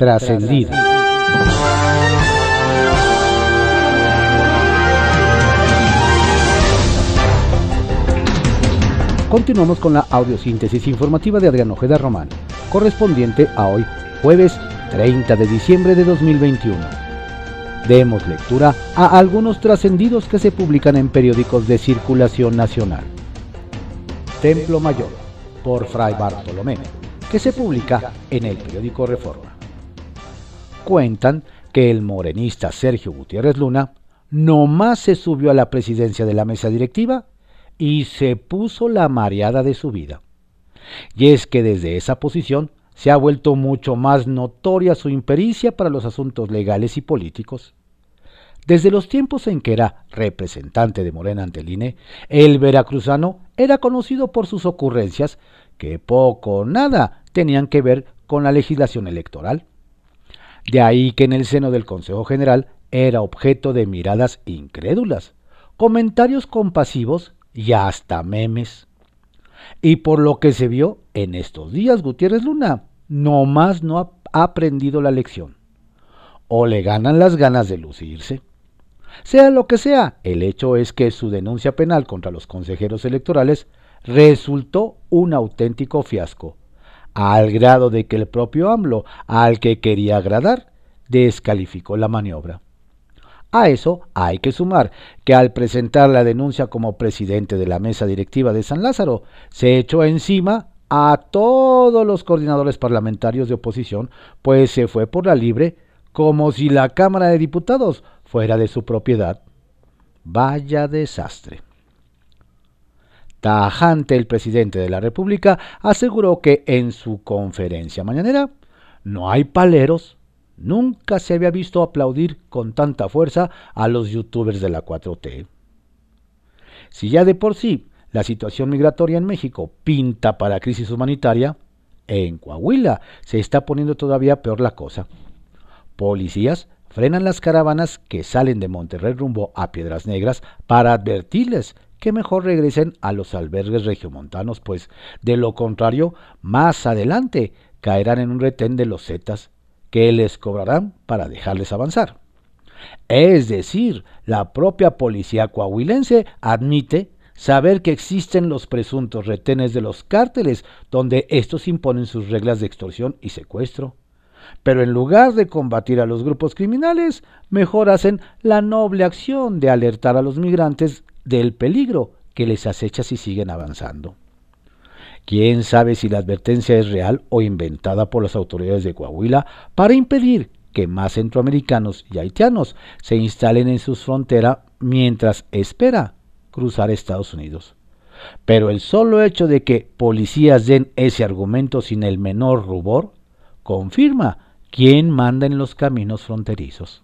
trascendido. Continuamos con la audiosíntesis informativa de Adrián Ojeda Román, correspondiente a hoy, jueves 30 de diciembre de 2021. Demos lectura a algunos trascendidos que se publican en periódicos de circulación nacional. Templo Mayor, por Fray Bartolomé, que se publica en el periódico Reforma. Cuentan que el morenista Sergio Gutiérrez Luna no más se subió a la presidencia de la mesa directiva y se puso la mareada de su vida. Y es que desde esa posición se ha vuelto mucho más notoria su impericia para los asuntos legales y políticos. Desde los tiempos en que era representante de Morena ante el INE, el veracruzano era conocido por sus ocurrencias que poco o nada tenían que ver con la legislación electoral. De ahí que en el seno del Consejo General era objeto de miradas incrédulas, comentarios compasivos y hasta memes. Y por lo que se vio en estos días, Gutiérrez Luna no más no ha aprendido la lección. O le ganan las ganas de lucirse. Sea lo que sea, el hecho es que su denuncia penal contra los consejeros electorales resultó un auténtico fiasco, al grado de que el propio AMLO, al que quería agradar, descalificó la maniobra. A eso hay que sumar que al presentar la denuncia como presidente de la mesa directiva de San Lázaro, se echó encima a todos los coordinadores parlamentarios de oposición, pues se fue por la libre como si la Cámara de Diputados fuera de su propiedad. Vaya desastre. Tajante el presidente de la República aseguró que en su conferencia mañanera no hay paleros, Nunca se había visto aplaudir con tanta fuerza a los youtubers de la 4T. Si ya de por sí la situación migratoria en México pinta para crisis humanitaria, en Coahuila se está poniendo todavía peor la cosa. Policías frenan las caravanas que salen de Monterrey rumbo a Piedras Negras para advertirles que mejor regresen a los albergues regiomontanos, pues de lo contrario, más adelante caerán en un retén de los Zetas que les cobrarán para dejarles avanzar. Es decir, la propia policía coahuilense admite saber que existen los presuntos retenes de los cárteles, donde estos imponen sus reglas de extorsión y secuestro. Pero en lugar de combatir a los grupos criminales, mejor hacen la noble acción de alertar a los migrantes del peligro que les acecha si siguen avanzando. Quién sabe si la advertencia es real o inventada por las autoridades de Coahuila para impedir que más centroamericanos y haitianos se instalen en sus fronteras mientras espera cruzar Estados Unidos. Pero el solo hecho de que policías den ese argumento sin el menor rubor confirma quién manda en los caminos fronterizos.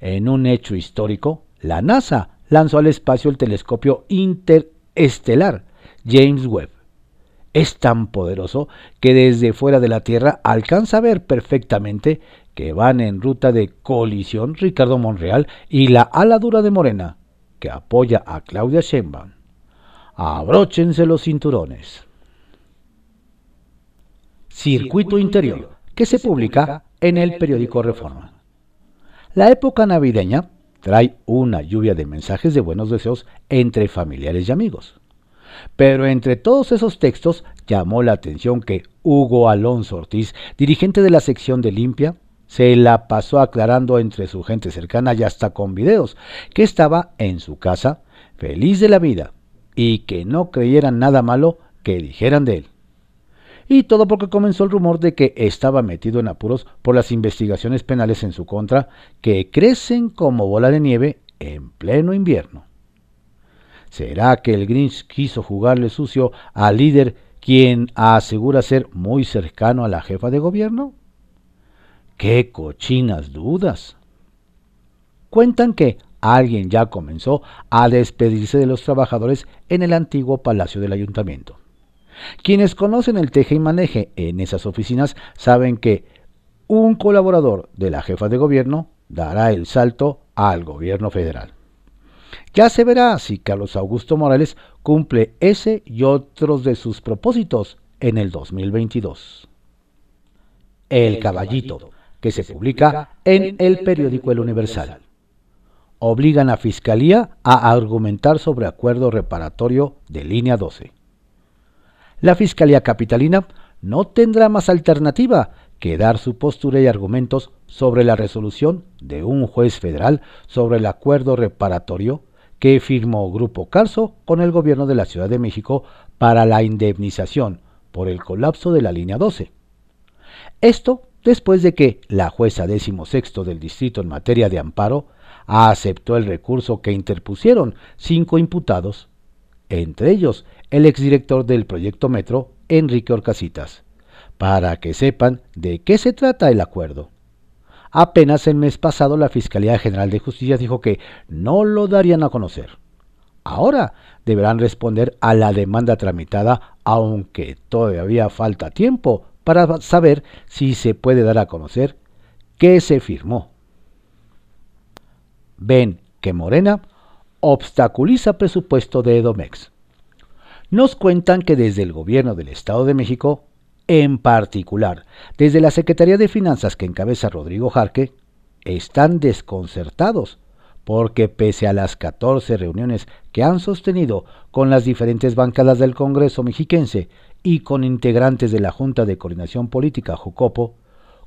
En un hecho histórico, la NASA lanzó al espacio el telescopio interestelar James Webb. Es tan poderoso que desde fuera de la Tierra alcanza a ver perfectamente que van en ruta de colisión Ricardo Monreal y la aladura de Morena, que apoya a Claudia Sheinbaum. Abróchense los cinturones. Circuito Interior, que se publica en el periódico Reforma. La época navideña trae una lluvia de mensajes de buenos deseos entre familiares y amigos. Pero entre todos esos textos llamó la atención que Hugo Alonso Ortiz, dirigente de la sección de Limpia, se la pasó aclarando entre su gente cercana y hasta con videos, que estaba en su casa, feliz de la vida, y que no creyeran nada malo que dijeran de él. Y todo porque comenzó el rumor de que estaba metido en apuros por las investigaciones penales en su contra, que crecen como bola de nieve en pleno invierno. ¿Será que el Grinch quiso jugarle sucio al líder quien asegura ser muy cercano a la jefa de gobierno? ¡Qué cochinas dudas! Cuentan que alguien ya comenzó a despedirse de los trabajadores en el antiguo palacio del ayuntamiento. Quienes conocen el teje y maneje en esas oficinas saben que un colaborador de la jefa de gobierno dará el salto al gobierno federal. Ya se verá si Carlos Augusto Morales cumple ese y otros de sus propósitos en el 2022. El Caballito, que se publica en el periódico El Universal. Obligan a Fiscalía a argumentar sobre acuerdo reparatorio de línea 12. La Fiscalía Capitalina no tendrá más alternativa que dar su postura y argumentos sobre la resolución de un juez federal sobre el acuerdo reparatorio que firmó Grupo Carso con el gobierno de la Ciudad de México para la indemnización por el colapso de la línea 12. Esto después de que la jueza sexto del distrito en materia de amparo aceptó el recurso que interpusieron cinco imputados, entre ellos el exdirector del proyecto Metro, Enrique Orcasitas, para que sepan de qué se trata el acuerdo. Apenas el mes pasado la Fiscalía General de Justicia dijo que no lo darían a conocer. Ahora deberán responder a la demanda tramitada, aunque todavía falta tiempo para saber si se puede dar a conocer qué se firmó. Ven que Morena obstaculiza presupuesto de Edomex. Nos cuentan que desde el gobierno del Estado de México en particular, desde la Secretaría de Finanzas que encabeza Rodrigo Jarque, están desconcertados porque pese a las 14 reuniones que han sostenido con las diferentes bancadas del Congreso mexiquense y con integrantes de la Junta de Coordinación Política Jucopo,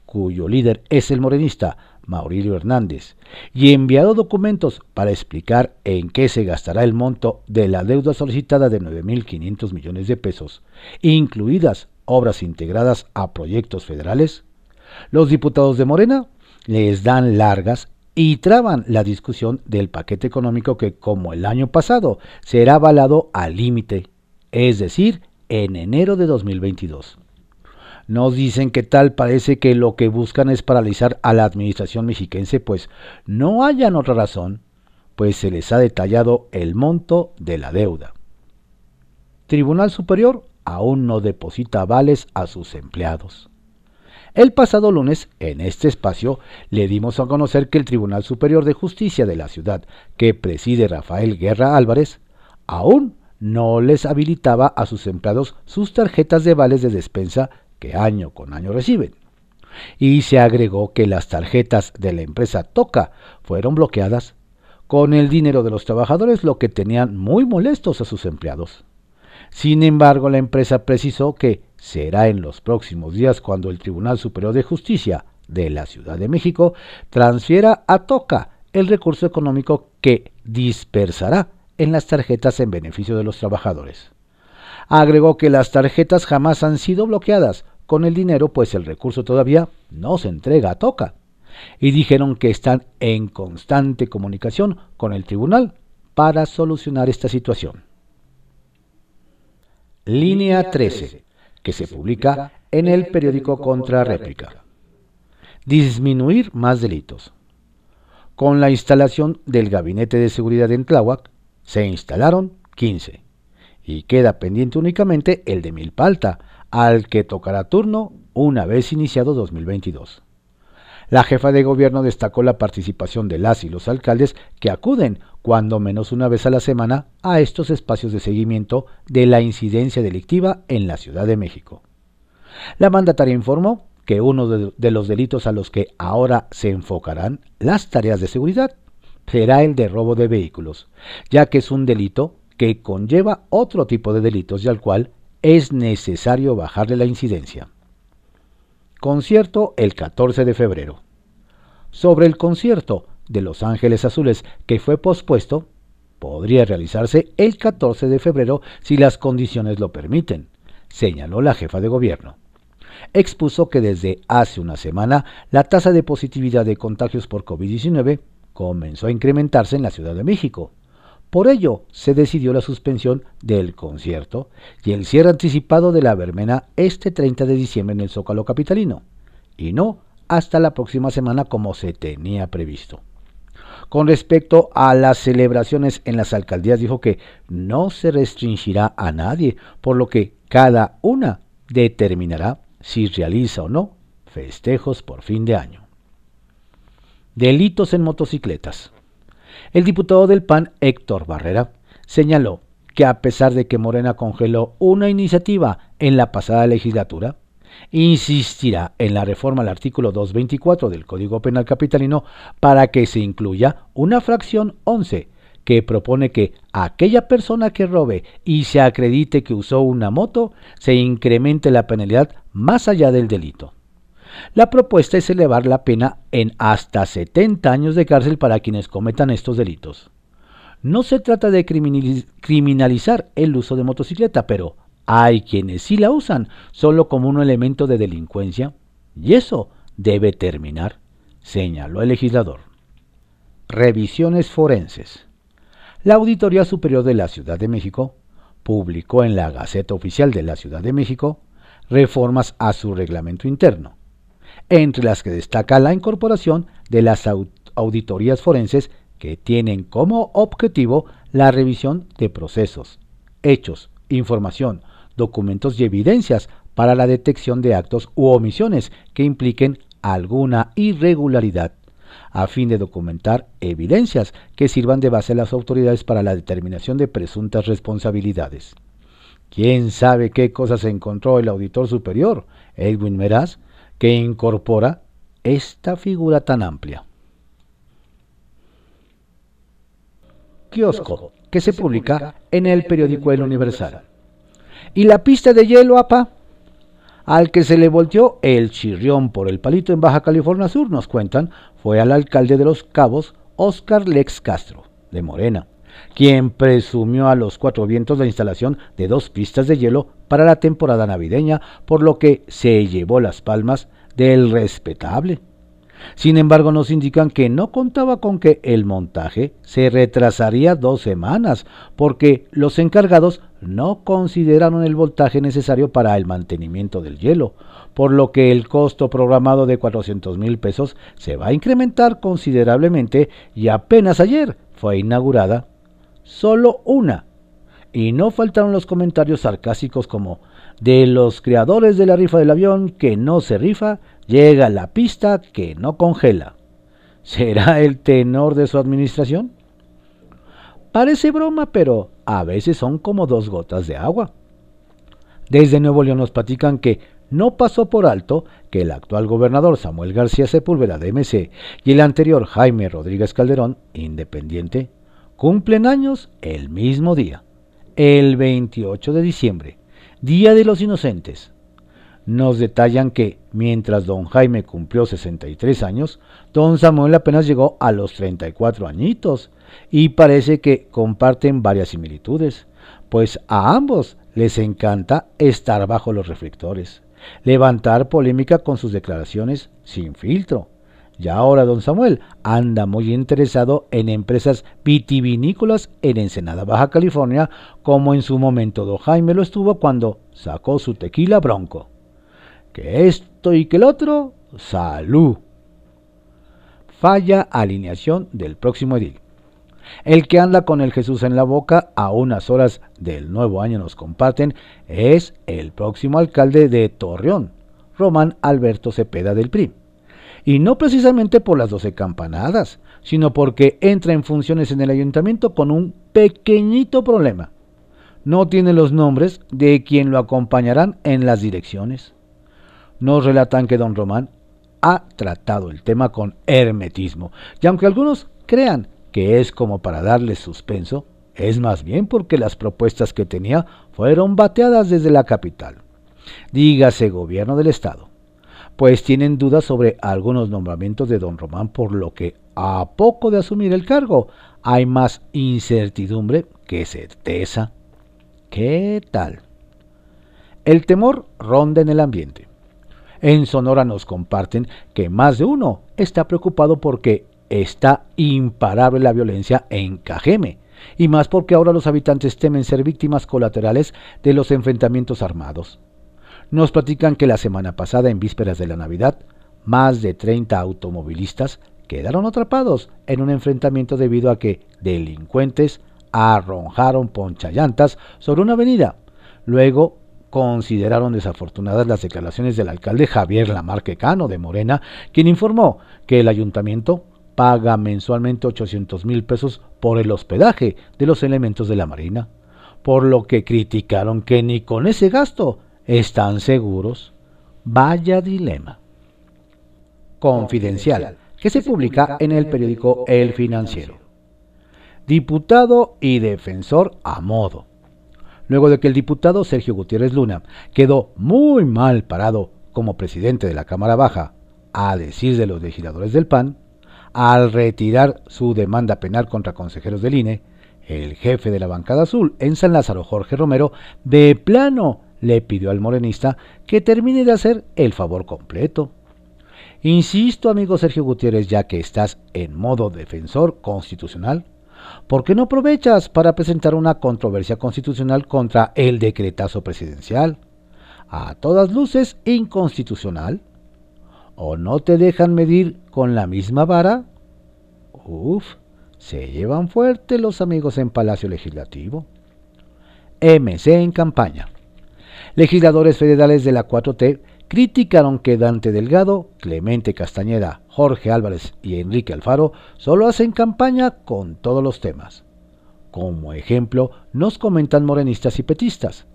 cuyo líder es el morenista Maurilio Hernández, y enviado documentos para explicar en qué se gastará el monto de la deuda solicitada de 9.500 millones de pesos, incluidas obras integradas a proyectos federales, los diputados de Morena les dan largas y traban la discusión del paquete económico que, como el año pasado, será avalado al límite, es decir, en enero de 2022. Nos dicen que tal parece que lo que buscan es paralizar a la administración mexiquense, pues no hayan otra razón, pues se les ha detallado el monto de la deuda. Tribunal Superior aún no deposita vales a sus empleados. El pasado lunes, en este espacio, le dimos a conocer que el Tribunal Superior de Justicia de la ciudad, que preside Rafael Guerra Álvarez, aún no les habilitaba a sus empleados sus tarjetas de vales de despensa que año con año reciben. Y se agregó que las tarjetas de la empresa Toca fueron bloqueadas con el dinero de los trabajadores, lo que tenían muy molestos a sus empleados. Sin embargo, la empresa precisó que será en los próximos días cuando el Tribunal Superior de Justicia de la Ciudad de México transfiera a Toca el recurso económico que dispersará en las tarjetas en beneficio de los trabajadores. Agregó que las tarjetas jamás han sido bloqueadas con el dinero, pues el recurso todavía no se entrega a Toca. Y dijeron que están en constante comunicación con el tribunal para solucionar esta situación. Línea 13, que se publica en el periódico Contrarréplica. Disminuir más delitos. Con la instalación del Gabinete de Seguridad en Tláhuac, se instalaron 15 y queda pendiente únicamente el de Milpalta, al que tocará turno una vez iniciado 2022. La jefa de gobierno destacó la participación de las y los alcaldes que acuden, cuando menos una vez a la semana, a estos espacios de seguimiento de la incidencia delictiva en la Ciudad de México. La mandataria informó que uno de, los delitos a los que ahora se enfocarán las tareas de seguridad será el de robo de vehículos, ya que es un delito que conlleva otro tipo de delitos y al cual es necesario bajarle la incidencia. Concierto el 14 de febrero. Sobre el concierto de Los Ángeles Azules que fue pospuesto, podría realizarse el 14 de febrero si las condiciones lo permiten, señaló la jefa de gobierno. Expuso que desde hace una semana la tasa de positividad de contagios por COVID-19 comenzó a incrementarse en la Ciudad de México por ello, se decidió la suspensión del concierto y el cierre anticipado de la verbena este 30 de diciembre en el Zócalo Capitalino, y no hasta la próxima semana como se tenía previsto. Con respecto a las celebraciones en las alcaldías, dijo que no se restringirá a nadie, por lo que cada una determinará si realiza o no festejos por fin de año. Delitos en motocicletas. El diputado del PAN, Héctor Barrera, señaló que a pesar de que Morena congeló una iniciativa en la pasada legislatura, insistirá en la reforma al artículo 224 del Código Penal Capitalino para que se incluya una fracción 11 que propone que aquella persona que robe y se acredite que usó una moto se incremente la penalidad más allá del delito. La propuesta es elevar la pena en hasta 70 años de cárcel para quienes cometan estos delitos. No se trata de criminalizar el uso de motocicleta, pero hay quienes sí la usan solo como un elemento de delincuencia y eso debe terminar, señaló el legislador. Revisiones forenses. La Auditoría Superior de la Ciudad de México publicó en la Gaceta Oficial de la Ciudad de México reformas a su reglamento interno, entre las que destaca la incorporación de las auditorías forenses que tienen como objetivo la revisión de procesos, hechos, información, documentos y evidencias para la detección de actos u omisiones que impliquen alguna irregularidad, a fin de documentar evidencias que sirvan de base a las autoridades para la determinación de presuntas responsabilidades. ¿Quién sabe qué cosas encontró el auditor superior, Edwin Meraz, que incorpora esta figura tan amplia? Kiosco, que se publica en el periódico El Universal. ¿Y la pista de hielo, apa? Al que se le volteó el chirrión por el palito en Baja California Sur, nos cuentan, fue al alcalde de Los Cabos, Oscar Lex Castro, de Morena, quien presumió a los cuatro vientos la instalación de dos pistas de hielo para la temporada navideña, por lo que se llevó las palmas del respetable. Sin embargo, nos indican que no contaba con que el montaje se retrasaría dos semanas, porque los encargados no consideraron el voltaje necesario para el mantenimiento del hielo, por lo que el costo programado de 400 mil pesos se va a incrementar considerablemente y apenas ayer fue inaugurada solo una. Y no faltaron los comentarios sarcásticos como de los creadores de la rifa del avión que no se rifa, llega la pista que no congela. ¿Será el tenor de su administración? Parece broma, pero a veces son como dos gotas de agua. Desde Nuevo León nos platican que no pasó por alto que el actual gobernador Samuel García Sepúlveda de MC y el anterior Jaime Rodríguez Calderón, independiente, cumplen años el mismo día, el 28 de diciembre, Día de los Inocentes. Nos detallan que mientras don Jaime cumplió 63 años, don Samuel apenas llegó a los 34 añitos y parece que comparten varias similitudes, pues a ambos les encanta estar bajo los reflectores, levantar polémica con sus declaraciones sin filtro. Y ahora don Samuel anda muy interesado en empresas vitivinícolas en Ensenada, Baja California, como en su momento don Jaime lo estuvo cuando sacó su tequila bronco. Que esto y que el otro, salud. Falla alineación del próximo edil. El que anda con el Jesús en la boca a unas horas del nuevo año nos comparten es el próximo alcalde de Torreón, Román Alberto Cepeda del PRI. Y no precisamente por las doce campanadas, sino porque entra en funciones en el ayuntamiento con un pequeñito problema. No tiene los nombres de quien lo acompañarán en las direcciones. Nos relatan que don Román ha tratado el tema con hermetismo, y aunque algunos crean que es como para darle suspenso, es más bien porque las propuestas que tenía fueron bateadas desde la capital. Dígase gobierno del Estado. Pues tienen dudas sobre algunos nombramientos de don Román, por lo que a poco de asumir el cargo hay más incertidumbre que certeza. ¿Qué tal? El temor ronda en el ambiente. En Sonora nos comparten que más de uno está preocupado porque está imparable la violencia en Cajeme, y más porque ahora los habitantes temen ser víctimas colaterales de los enfrentamientos armados. Nos platican que la semana pasada, en vísperas de la Navidad, más de 30 automovilistas quedaron atrapados en un enfrentamiento debido a que delincuentes arrojaron ponchallantas sobre una avenida. Luego consideraron desafortunadas las declaraciones del alcalde Javier Lamarque Cano de Morena, quien informó que el ayuntamiento paga mensualmente 800 mil pesos por el hospedaje de los elementos de la Marina, por lo que criticaron que ni con ese gasto están seguros. Vaya dilema. Confidencial, que se publica en el periódico El Financiero. Diputado y defensor a modo. Luego de que el diputado Sergio Gutiérrez Luna quedó muy mal parado como presidente de la Cámara Baja, a decir de los legisladores del PAN, al retirar su demanda penal contra consejeros del INE, el jefe de la bancada azul en San Lázaro, Jorge Romero, de plano le pidió al morenista que termine de hacer el favor completo. Insisto, amigo Sergio Gutiérrez, ya que estás en modo defensor constitucional, ¿por qué no aprovechas para presentar una controversia constitucional contra el decretazo presidencial? A todas luces inconstitucional. ¿O no te dejan medir con la misma vara? Uf, se llevan fuerte los amigos en Palacio Legislativo. MC en campaña. Legisladores federales de la 4T criticaron que Dante Delgado, Clemente Castañeda, Jorge Álvarez y Enrique Alfaro solo hacen campaña con todos los temas. Como ejemplo, nos comentan morenistas y petistas,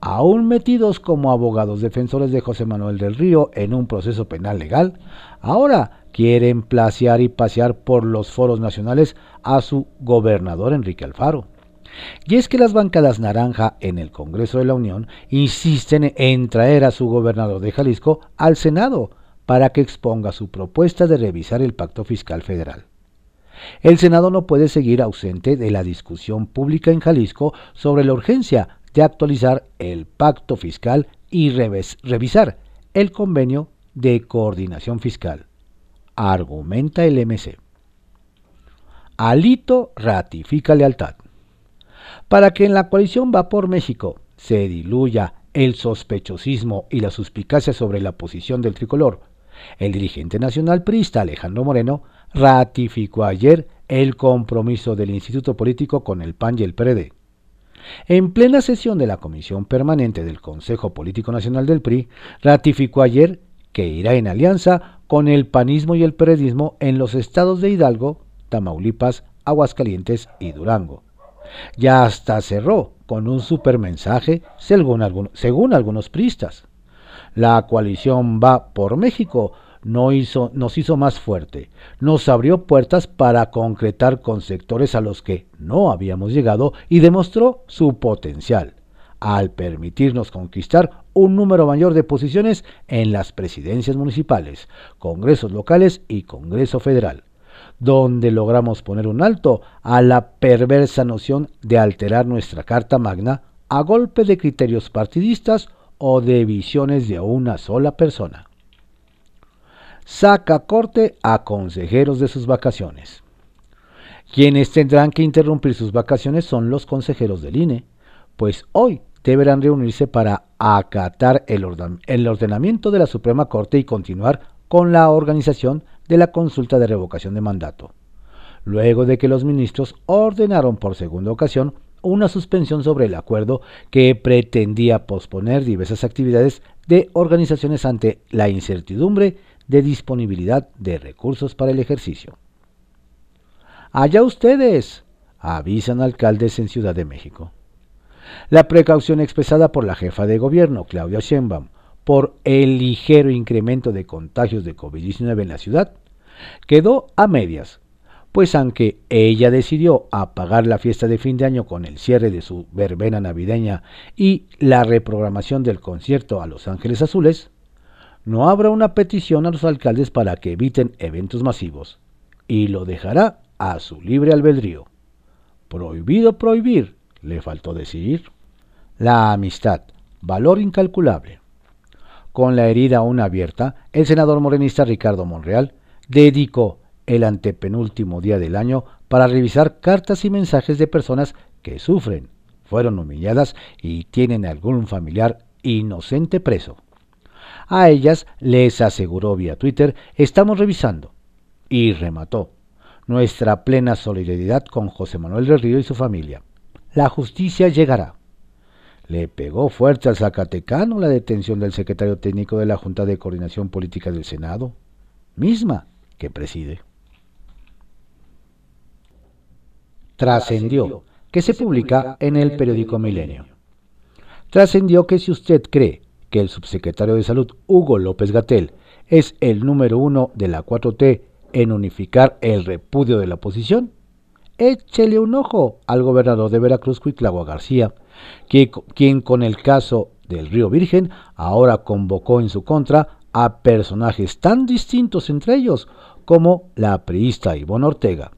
aún metidos como abogados defensores de José Manuel del Río en un proceso penal legal, ahora quieren placear y pasear por los foros nacionales a su gobernador Enrique Alfaro. Y es que las bancadas naranja en el Congreso de la Unión insisten en traer a su gobernador de Jalisco al Senado para que exponga su propuesta de revisar el pacto fiscal federal. El Senado no puede seguir ausente de la discusión pública en Jalisco sobre la urgencia de actualizar el pacto fiscal y revisar el convenio de coordinación fiscal, argumenta el MC. Alito ratifica lealtad. Para que en la coalición Va por México se diluya el sospechosismo y la suspicacia sobre la posición del tricolor, el dirigente nacional priista Alejandro Moreno ratificó ayer el compromiso del Instituto Político con el PAN y el PRD. En plena sesión de la Comisión Permanente del Consejo Político Nacional del PRI, ratificó ayer que irá en alianza con el panismo y el PRDismo en los estados de Hidalgo, Tamaulipas, Aguascalientes y Durango ya hasta cerró con un supermensaje, según, según algunos pristas. La coalición va por México nos hizo más fuerte, nos abrió puertas para concretar con sectores a los que no habíamos llegado y demostró su potencial, al permitirnos conquistar un número mayor de posiciones en las presidencias municipales, congresos locales y Congreso Federal donde logramos poner un alto a la perversa noción de alterar nuestra Carta Magna a golpe de criterios partidistas o de visiones de una sola persona. Saca corte a consejeros de sus vacaciones. Quienes tendrán que interrumpir sus vacaciones son los consejeros del INE, pues hoy deberán reunirse para acatar el, ordenamiento de la Suprema Corte y continuar con la organización de la consulta de revocación de mandato, luego de que los ministros ordenaron por segunda ocasión una suspensión sobre el acuerdo que pretendía posponer diversas actividades de organizaciones ante la incertidumbre de disponibilidad de recursos para el ejercicio. Allá ustedes, avisan alcaldes en Ciudad de México. La precaución expresada por la jefa de gobierno, Claudia Sheinbaum, por el ligero incremento de contagios de COVID-19 en la ciudad, quedó a medias, pues aunque ella decidió apagar la fiesta de fin de año con el cierre de su verbena navideña y la reprogramación del concierto a Los Ángeles Azules, no habrá una petición a los alcaldes para que eviten eventos masivos, y lo dejará a su libre albedrío. Prohibido prohibir, le faltó decir. La amistad, valor incalculable. Con la herida aún abierta, el senador morenista Ricardo Monreal dedicó el antepenúltimo día del año para revisar cartas y mensajes de personas que sufren, fueron humilladas y tienen algún familiar inocente preso. A ellas les aseguró vía Twitter, estamos revisando. Y remató, nuestra plena solidaridad con José Manuel del Río y su familia. La justicia llegará. Le pegó fuerte al Zacatecano la detención del secretario técnico de la Junta de Coordinación Política del Senado, misma que preside. Trascendió, que se publica en el periódico Milenio. Trascendió que si usted cree que el subsecretario de Salud, Hugo López Gatel, es el número uno de la 4T en unificar el repudio de la oposición, échele un ojo al gobernador de Veracruz, Cuitlagua García, quien con el caso del Río Virgen ahora convocó en su contra a personajes tan distintos entre ellos como la priista Ivonne Ortega,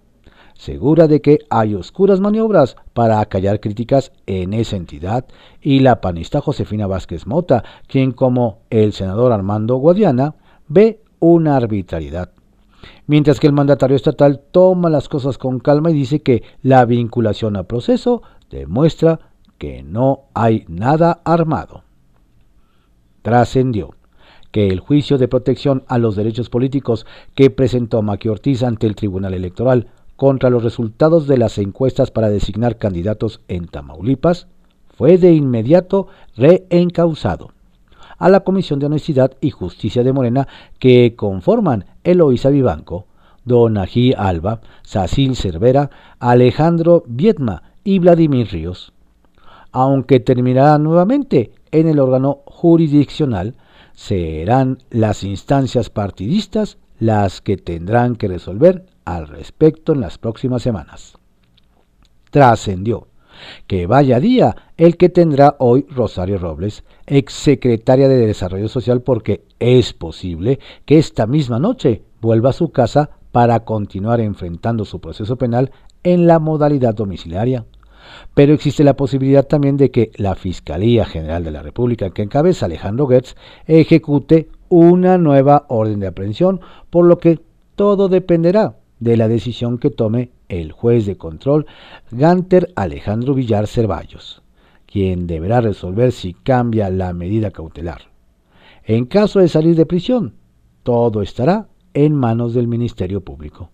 segura de que hay oscuras maniobras para acallar críticas en esa entidad, y la panista Josefina Vázquez Mota, quien como el senador Armando Guadiana ve una arbitrariedad. Mientras que el mandatario estatal toma las cosas con calma y dice que la vinculación al proceso demuestra que no hay nada armado. Trascendió que el juicio de protección a los derechos políticos que presentó Maqui Ortiz ante el Tribunal Electoral contra los resultados de las encuestas para designar candidatos en Tamaulipas fue de inmediato reencausado a la Comisión de Honestidad y Justicia de Morena que conforman Eloísa Vivanco, Donají Alba, Sacil Cervera, Alejandro Viedma y Vladimir Ríos. Aunque terminará nuevamente en el órgano jurisdiccional, serán las instancias partidistas las que tendrán que resolver al respecto en las próximas semanas. Trascendió que vaya día el que tendrá hoy Rosario Robles, exsecretaria de Desarrollo Social, porque es posible que esta misma noche vuelva a su casa para continuar enfrentando su proceso penal en la modalidad domiciliaria. Pero existe la posibilidad también de que la Fiscalía General de la República, que encabeza Alejandro Goetz, ejecute una nueva orden de aprehensión, por lo que todo dependerá de la decisión que tome el juez de control Ganter Alejandro Villar Cervallos, quien deberá resolver si cambia la medida cautelar. En caso de salir de prisión, todo estará en manos del Ministerio Público.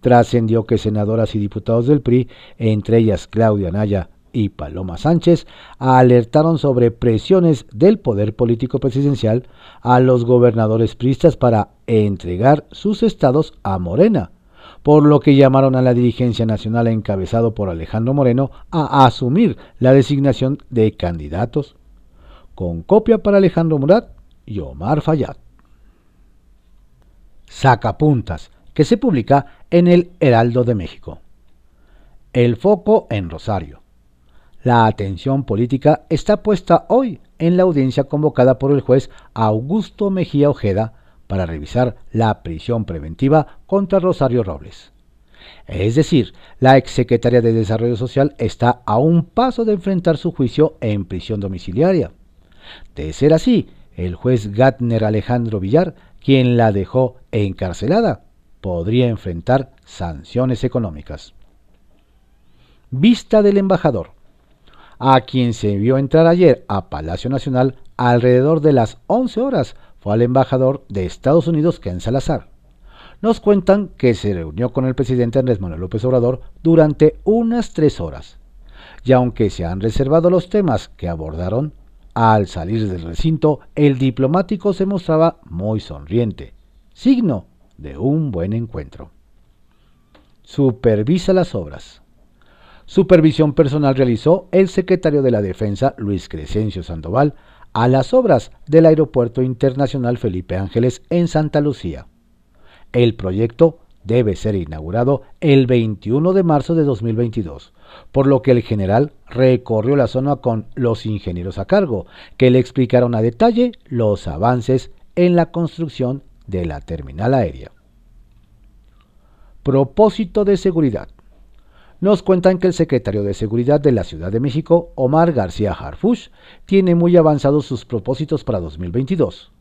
Trascendió que senadoras y diputados del PRI, entre ellas Claudia Naya y Paloma Sánchez, alertaron sobre presiones del poder político presidencial a los gobernadores priistas para entregar sus estados a Morena, por lo que llamaron a la dirigencia nacional encabezado por Alejandro Moreno a asumir la designación de candidatos, con copia para Alejandro Murat y Omar Fayad. Sacapuntas, que se publica en el Heraldo de México. El foco en Rosario. La atención política está puesta hoy en la audiencia convocada por el juez Augusto Mejía Ojeda para revisar la prisión preventiva contra Rosario Robles. Es decir, la exsecretaria de Desarrollo Social está a un paso de enfrentar su juicio en prisión domiciliaria. De ser así, el juez Gatner Alejandro Villar, quien la dejó encarcelada, podría enfrentar sanciones económicas. Vista del embajador a quien se vio entrar ayer a Palacio Nacional alrededor de las 11 horas fue al embajador de Estados Unidos, Ken Salazar. Nos cuentan que se reunió con el presidente Andrés Manuel López Obrador durante unas tres horas. Y aunque se han reservado los temas que abordaron, al salir del recinto, el diplomático se mostraba muy sonriente, signo de un buen encuentro. Supervisa las obras. Supervisión personal realizó el secretario de la Defensa, Luis Crescencio Sandoval, a las obras del Aeropuerto Internacional Felipe Ángeles en Santa Lucía. El proyecto debe ser inaugurado el 21 de marzo de 2022, por lo que el general recorrió la zona con los ingenieros a cargo, que le explicaron a detalle los avances en la construcción de la terminal aérea. Propósito de seguridad nos cuentan que el secretario de Seguridad de la Ciudad de México, Omar García Harfush, tiene muy avanzados sus propósitos para 2022.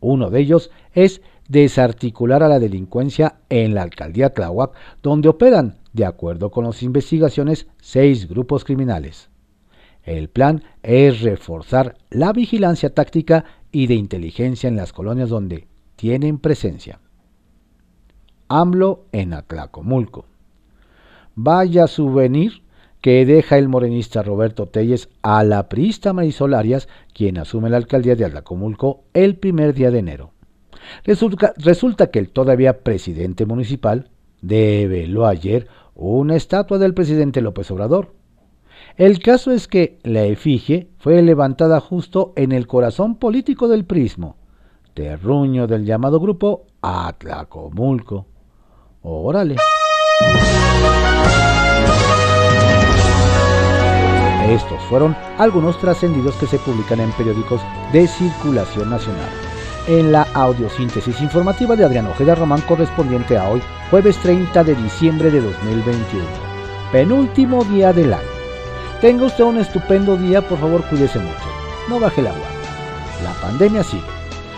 Uno de ellos es desarticular a la delincuencia en la alcaldía Tláhuac, donde operan, de acuerdo con las investigaciones, seis grupos criminales. El plan es reforzar la vigilancia táctica y de inteligencia en las colonias donde tienen presencia. AMLO en Atlacomulco. Vaya souvenir que deja el morenista Roberto Telles a la priista Marisol Arias, quien asume la alcaldía de Atlacomulco el primer día de enero. Resulta, resulta que el todavía presidente municipal develó ayer una estatua del presidente López Obrador. El caso es que la efigie fue levantada justo en el corazón político del prismo, terruño del llamado grupo Atlacomulco. Órale. Estos fueron algunos trascendidos que se publican en periódicos de circulación nacional. En la audiosíntesis informativa de Adrián Ojeda Román correspondiente a hoy, jueves 30 de diciembre de 2021, penúltimo día del año. Tenga usted un estupendo día, por favor cuídese mucho, no baje la guardia. La pandemia sigue.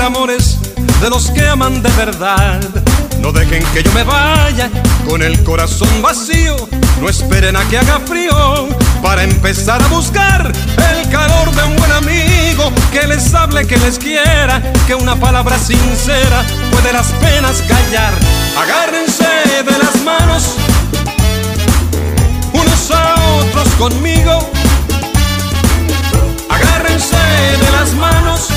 Amores de los que aman de verdad. No dejen que yo me vaya con el corazón vacío. No esperen a que haga frío para empezar a buscar el calor de un buen amigo que les hable, que les quiera, que una palabra sincera puede las penas callar. Agárrense de las manos unos a otros conmigo de las manos.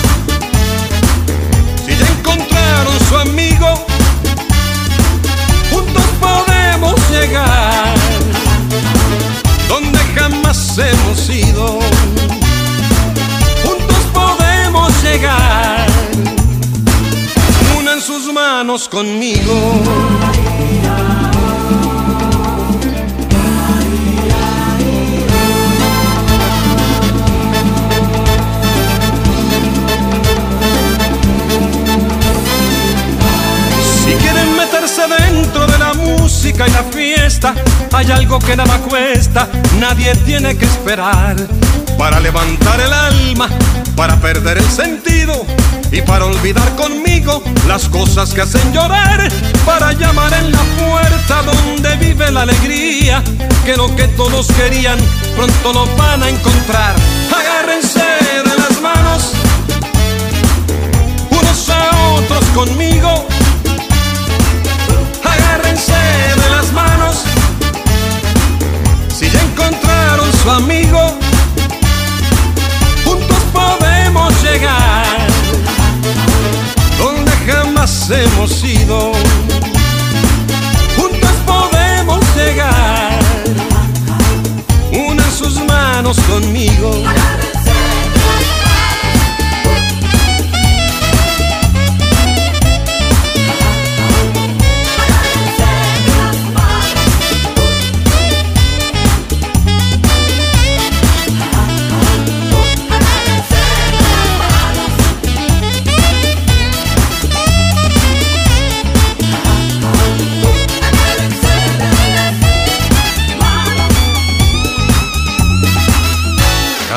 Conmigo. dentro de la música y la fiesta. Hay algo que nada cuesta, nadie tiene que esperar. Para levantar el alma, para perder el sentido y para olvidar conmigo las cosas que hacen llorar. Para llamar en la puerta donde vive la alegría, que lo que todos querían pronto lo van a encontrar. Agárrense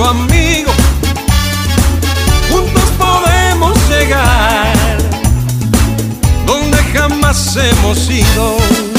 encontraron su amigo, juntos podemos llegar donde jamás hemos ido.